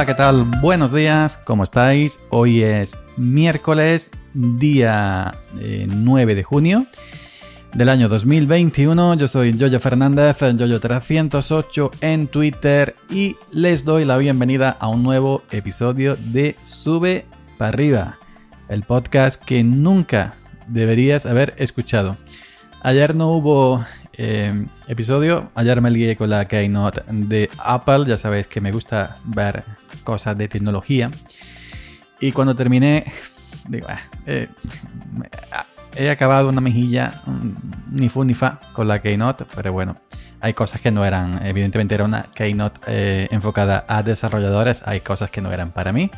Hola, ¿qué tal? Buenos días, ¿cómo estáis? Hoy es miércoles, día 9 eh, de junio del año 2021. Yo soy Jojo Fernández, Jojo308 en Twitter y les doy la bienvenida a un nuevo episodio de Sube para arriba, el podcast que nunca deberías haber escuchado. Ayer no hubo eh, episodio. Ayer me lié con la Keynote de Apple. Ya sabéis que me gusta ver cosas de tecnología. Y cuando terminé, digo, ah, eh, he acabado una mejilla ni fu ni fa con la Keynote, pero bueno, hay cosas que no eran, evidentemente era una Keynote eh, enfocada a desarrolladores, hay cosas que no eran para mí.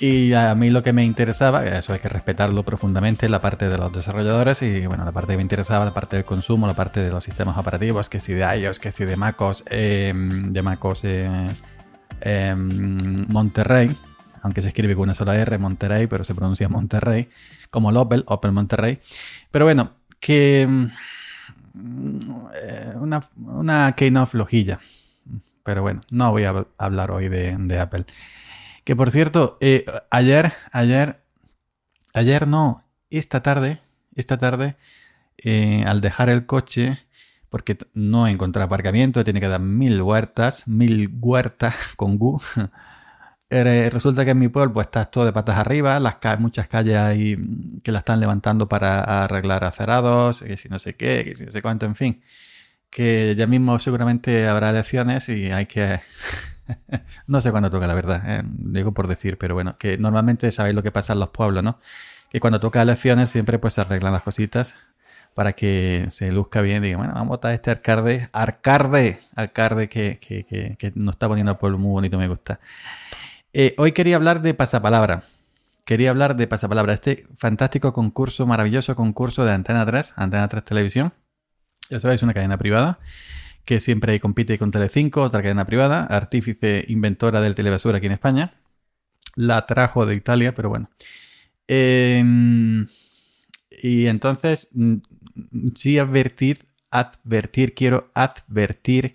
Y a mí lo que me interesaba, eso hay que respetarlo profundamente, la parte de los desarrolladores y bueno, la parte que me interesaba, la parte del consumo, la parte de los sistemas operativos, que si de iOS, que si de MacOS, em, de MacOS eh, em, Monterrey, aunque se escribe con una sola R, Monterrey, pero se pronuncia Monterrey, como el Opel, Opel Monterrey. Pero bueno, que mm, eh, una, una keynote flojilla. Pero bueno, no voy a hablar hoy de Apple. Que por cierto, eh, ayer, ayer, ayer no, esta tarde, esta tarde, eh, al dejar el coche, porque no encontré aparcamiento, tiene que dar mil huertas, mil huertas con Gu. Eh, resulta que en mi pueblo pues, está todo de patas arriba, las muchas calles ahí que la están levantando para arreglar acerados, que si no sé qué, que si no sé cuánto, en fin. Que ya mismo seguramente habrá elecciones y hay que no sé cuándo toca, la verdad. ¿eh? Digo por decir, pero bueno, que normalmente sabéis lo que pasa en los pueblos, ¿no? Que cuando toca elecciones siempre pues se arreglan las cositas para que se luzca bien. Digo, bueno, vamos a votar este arcade, arcade, arcade que, que, que, nos está poniendo el pueblo muy bonito, me gusta. Eh, hoy quería hablar de pasapalabra. Quería hablar de pasapalabra, este fantástico concurso, maravilloso concurso de Antena 3, Antena 3 Televisión. Ya sabéis, una cadena privada que siempre compite con Telecinco, otra cadena privada, artífice inventora del telebasura aquí en España. La trajo de Italia, pero bueno. Y entonces, mm, sí advertir, advertir, quiero advertir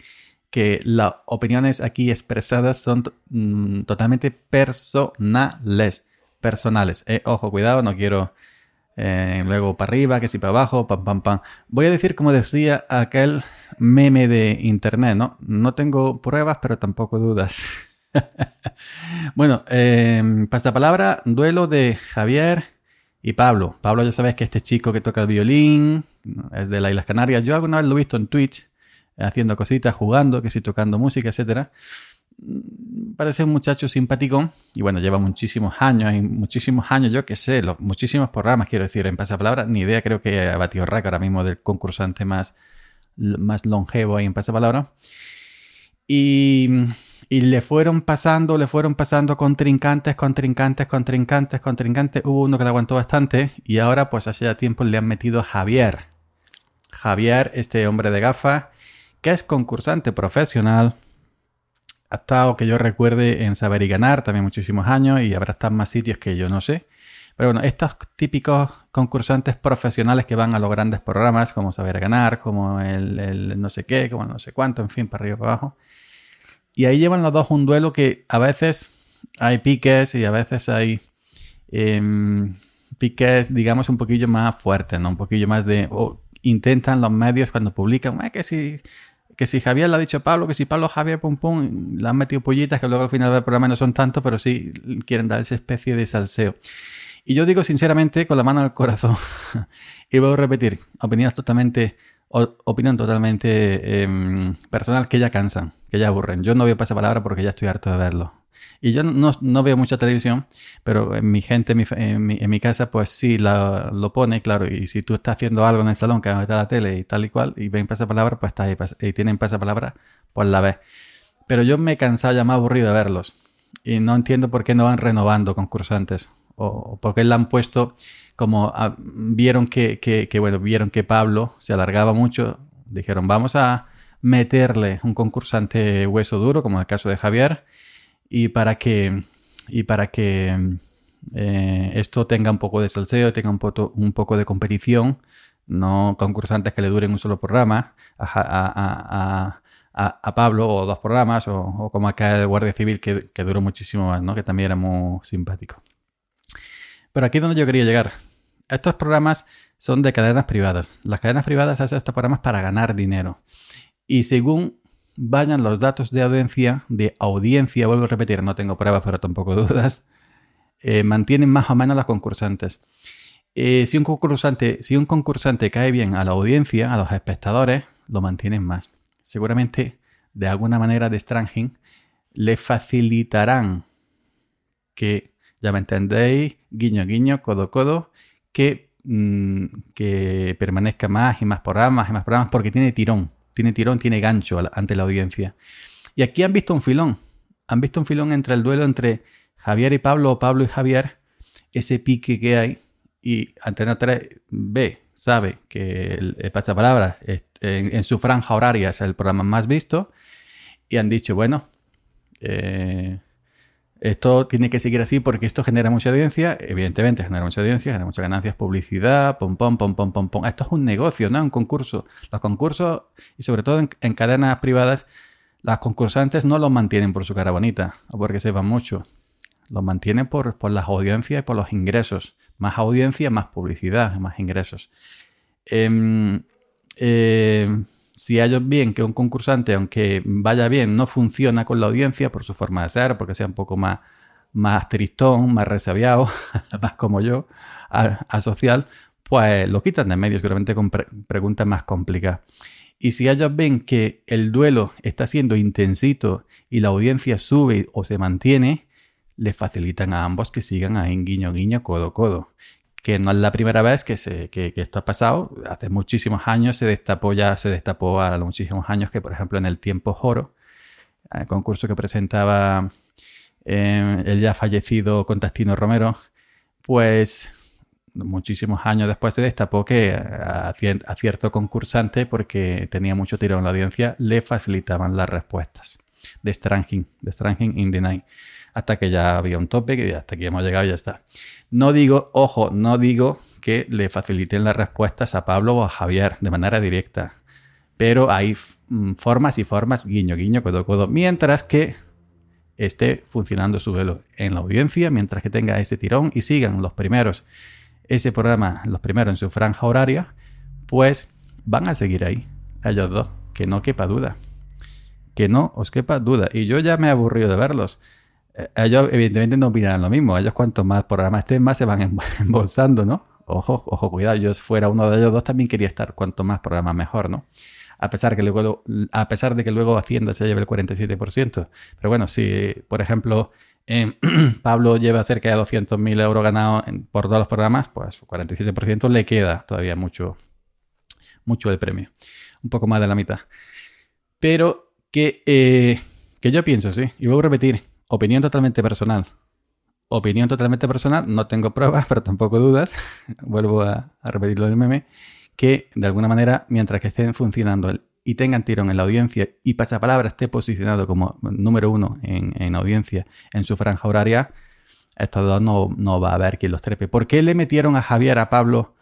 que las opiniones aquí expresadas son mm, totalmente personales. Personales. Eh, ojo, cuidado, no quiero eh, luego para arriba, que si para abajo, pam, pam, pam. Voy a decir como decía aquel meme de internet, ¿no? No tengo pruebas, pero tampoco dudas. bueno, eh, palabra duelo de Javier y Pablo. Pablo ya sabes que este chico que toca el violín es de las Islas Canarias. Yo alguna vez lo he visto en Twitch haciendo cositas, jugando, que si tocando música, etcétera parece un muchacho simpático y bueno, lleva muchísimos años, y muchísimos años, yo que sé, los, muchísimos programas, quiero decir, en pasapalabra, ni idea, creo que ha batido récord ahora mismo del concursante más, más longevo ahí en pasapalabra. Y, y le fueron pasando, le fueron pasando contrincantes, contrincantes, contrincantes, contrincantes. Hubo uno que le aguantó bastante y ahora pues hace ya tiempo le han metido Javier. Javier, este hombre de gafas, que es concursante profesional, ha estado, que yo recuerde, en Saber y Ganar también muchísimos años y habrá estado en más sitios que yo no sé. Pero bueno, estos típicos concursantes profesionales que van a los grandes programas, como Saber Ganar, como el, no sé qué, como no sé cuánto, en fin, para arriba y para abajo. Y ahí llevan los dos un duelo que a veces hay piques y a veces hay em, piques, digamos, un poquillo más fuertes, ¿no? Un poquillo más de... intentan los medios cuando publican, que si que si Javier le ha dicho Pablo, que si Pablo Javier, pum pum, le han metido pollitas que luego al final del programa no son tanto, pero sí quieren dar esa especie de salseo. Y yo digo sinceramente, con la mano al corazón, y voy a repetir, opiniones totalmente, opinión totalmente em, personal que ya cansan, que ya aburren. Yo no voy a pasar palabra porque ya estoy harto de verlo. Y yo no, veo mucha televisión, pero en mi gente, en mi, casa, pues sí lo pone, claro. Y si tú estás haciendo algo en el salón que a meter la tele y tal y cual, y ven pasapalabra, pues está ahí, y tienen pasapalabra, pues la ves. Pero yo me he cansado ya más aburrido de verlos. Y no entiendo por qué no van renovando concursantes. O por qué le han puesto como vieron que, que, bueno, vieron que Pablo se alargaba mucho. Dijeron, vamos a meterle un concursante hueso duro, como en el caso de Javier y para que, y para que eh, esto tenga un poco de salseo, tenga un, poco, un poco de competición, no concursantes que le duren un solo programa, a, a, Pablo o dos programas, o, como acá el Guardia Civil, que, que, duró muchísimo más, ¿no? Que también era muy simpático. Pero aquí es donde yo quería llegar. Estos programas son de cadenas privadas. Las cadenas privadas hacen estos programas para ganar dinero. Y según vayan los datos de audiencia, de audiencia, vuelvo a repetir, no tengo pruebas, pero tampoco dudas, eh, mantienen más o menos los concursantes. Eh, si, un concursante, si un concursante cae bien a la audiencia, a los espectadores, lo mantienen más. Seguramente, de alguna manera de Stranging, le facilitarán que ya me entendéis, guiño, guiño, codo, codo, que, mm, que permanezca más y más programas y más programas porque tiene tirón, tiene tirón, tiene gancho ante la audiencia. Y aquí han visto un filón, han visto un filón entre el duelo entre Javier y Pablo o Pablo y Javier, ese pique que hay y Antena 3 ve, sabe que el, pasapalabras en, en, su franja horaria es el programa más visto y han dicho, bueno, eh, esto tiene que seguir así porque esto genera mucha audiencia, evidentemente genera mucha audiencia, genera muchas ganancias, publicidad, pom, pom, pom, pom, pom, pom. Esto es un negocio, no un concurso. Los concursos, y sobre todo en, cadenas privadas, las concursantes no los mantienen por su cara bonita o porque sepan mucho. Los mantienen por, por las audiencias y por los ingresos. Más audiencia, más publicidad, más ingresos. eh, eh si ellos ven que un concursante, aunque vaya bien, no funciona con la audiencia por su forma de ser, porque sea un poco más, más tristón, más resabiado, más como yo, asocial, pues lo quitan de medio, seguramente con preguntas más complicadas. Y si ellos ven que el duelo está siendo intensito y la audiencia sube o se mantiene, le facilitan a ambos que sigan ahí guiño guiño, codo codo que no es la primera vez que, se, que, esto ha pasado. Hace muchísimos años se destapó, ya se destapó a muchísimos años que, por ejemplo, en el tiempo Joro, el concurso que presentaba eh, el ya fallecido Contastino Romero, pues muchísimos años después se destapó que a, cierto concursante, porque tenía mucho tiro en la audiencia, le facilitaban las respuestas de Stranging, de Stranging in the Night hasta que ya había un tope, que hasta aquí hemos llegado y ya está. No digo, ojo, no digo que le faciliten las respuestas a Pablo o a Javier de manera directa, pero hay mm, formas y formas, guiño, guiño, codo, codo, mientras que esté funcionando su velo en la audiencia, mientras que tenga ese tirón y sigan los primeros ese programa, los primeros en su franja horaria, pues van a seguir ahí, ellos dos, que no quepa duda. Que no os quepa duda. Y yo ya me he aburrido de verlos. Eh, ellos evidentemente no opinan lo mismo. Ellos cuanto más programas estén, más se van em-, embolsando, ¿no? Ojo, ojo, cuidado. Yo fuera uno de ellos dos también quería estar cuanto más programas mejor, ¿no? A pesar, que luego, a pesar de que luego Hacienda se lleve el 47%. Pero bueno, si, por ejemplo, em, Pablo lleva cerca de 200.000 euros ganados por todos los programas, pues 47% le queda todavía mucho, mucho el premio. Un poco más de la mitad. Pero que, eh, que yo pienso, sí, y vuelvo a repetir, Opinión totalmente personal. Opinión totalmente personal, no tengo pruebas, pero tampoco dudas. Vuelvo a, repetirlo del meme. Que de alguna manera, mientras que estén funcionando y tengan tirón en la audiencia y Pasapalabra esté posicionado como número uno en, audiencia en su franja horaria, estos dos no, no, va a haber quien los trepe. ¿Por qué le metieron a Javier, a Pablo?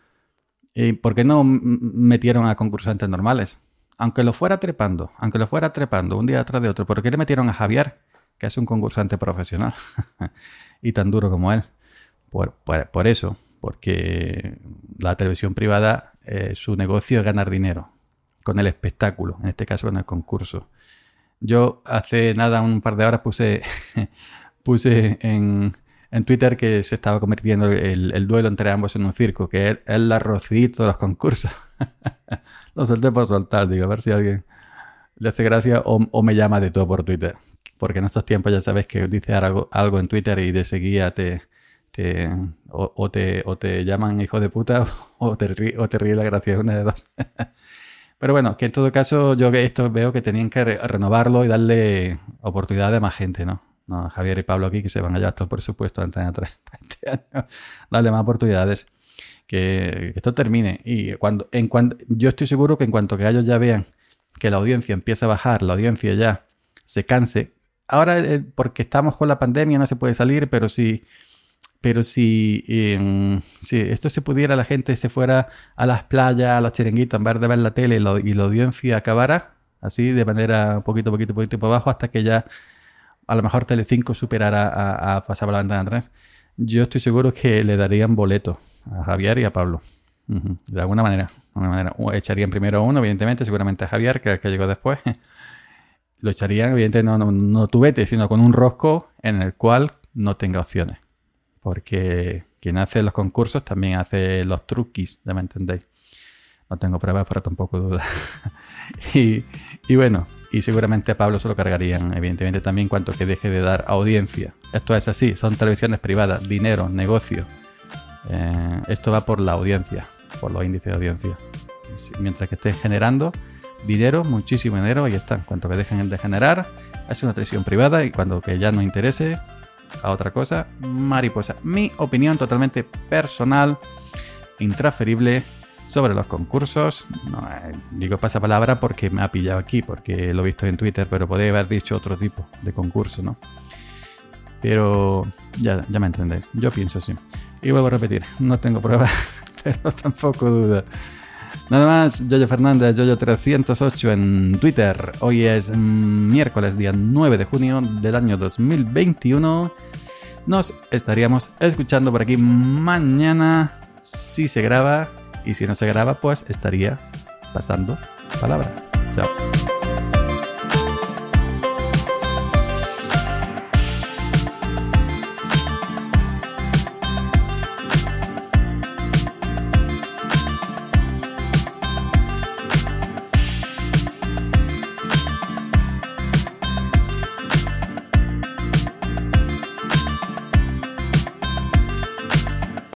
y ¿Por qué no metieron a concursantes normales? Aunque lo fuera trepando, aunque lo fuera trepando un día tras de otro, ¿por qué le metieron a Javier? que es un concursante profesional y tan duro como él. Por, por, eso, porque la televisión privada, eh, su negocio es ganar dinero con el espectáculo, en este caso con el concurso. Yo hace nada, un par de horas, puse, puse en, en Twitter que se estaba convirtiendo el, duelo entre ambos en un circo, que es el arrocito de los concursos. Lo solté por soltar, digo, a ver si alguien le hace gracia o, o me llama de todo por Twitter porque en estos tiempos ya sabes que dices algo, algo en Twitter y de seguida te, te, o, te, o te llaman hijo de puta o te, o te ríe la gracia, una de dos. Pero bueno, que en todo caso yo esto veo que tenían que renovarlo y darle oportunidad a más gente, ¿no? Javier y Pablo aquí que se van allá, esto por supuesto, antes de este año, darle más oportunidades. Que, esto termine. Y cuando, en cuanto, yo estoy seguro que en cuanto que ellos ya vean que la audiencia empieza a bajar, la audiencia ya se canse, ahora porque estamos con la pandemia no se puede salir, pero si, pero si, em, si esto se pudiera, la gente se fuera a las playas, a los chiringuitos, en vez de ver la tele y, la audiencia acabara, así de manera poquito, poquito, poquito por abajo, hasta que ya a lo mejor Telecinco superara a, a pasar por la ventana atrás. Yo estoy seguro que le darían boleto a Javier y a Pablo. De alguna manera. De manera. Echarían primero a uno, evidentemente, seguramente a Javier, que, que llegó después. Lo echarían, evidentemente, no, no, no sino con un rosco en el cual no tenga opciones. Porque quien hace los concursos también hace los truquis, ¿ya me entendéis? No tengo pruebas, pero tampoco duda. y, y, bueno, y seguramente a Pablo se lo cargarían, evidentemente, también cuanto que deje de dar audiencia. Esto es así, son televisiones privadas, dinero, negocio. Eh, esto va por la audiencia, por los índices de audiencia. Mientras que estén generando dinero, muchísimo dinero, ahí están. Cuanto que dejen de generar, es una televisión privada y cuando que ya no interese a otra cosa, mariposa. Mi opinión totalmente personal, intransferible sobre los concursos. No, eh, digo pasapalabra porque me ha pillado aquí, porque lo he visto en Twitter, pero podría haber dicho otro tipo de concurso, ¿no? Pero ya, ya me entendéis, yo pienso así. Y vuelvo a repetir, no tengo pruebas, pero tampoco duda. Nada más, Yoyo Fernández, Yoyo308 en Twitter. Hoy es miércoles, día 9 de junio del año 2021. Nos estaríamos escuchando por aquí mañana si se graba y si no se graba pues estaría pasando palabra. Chao.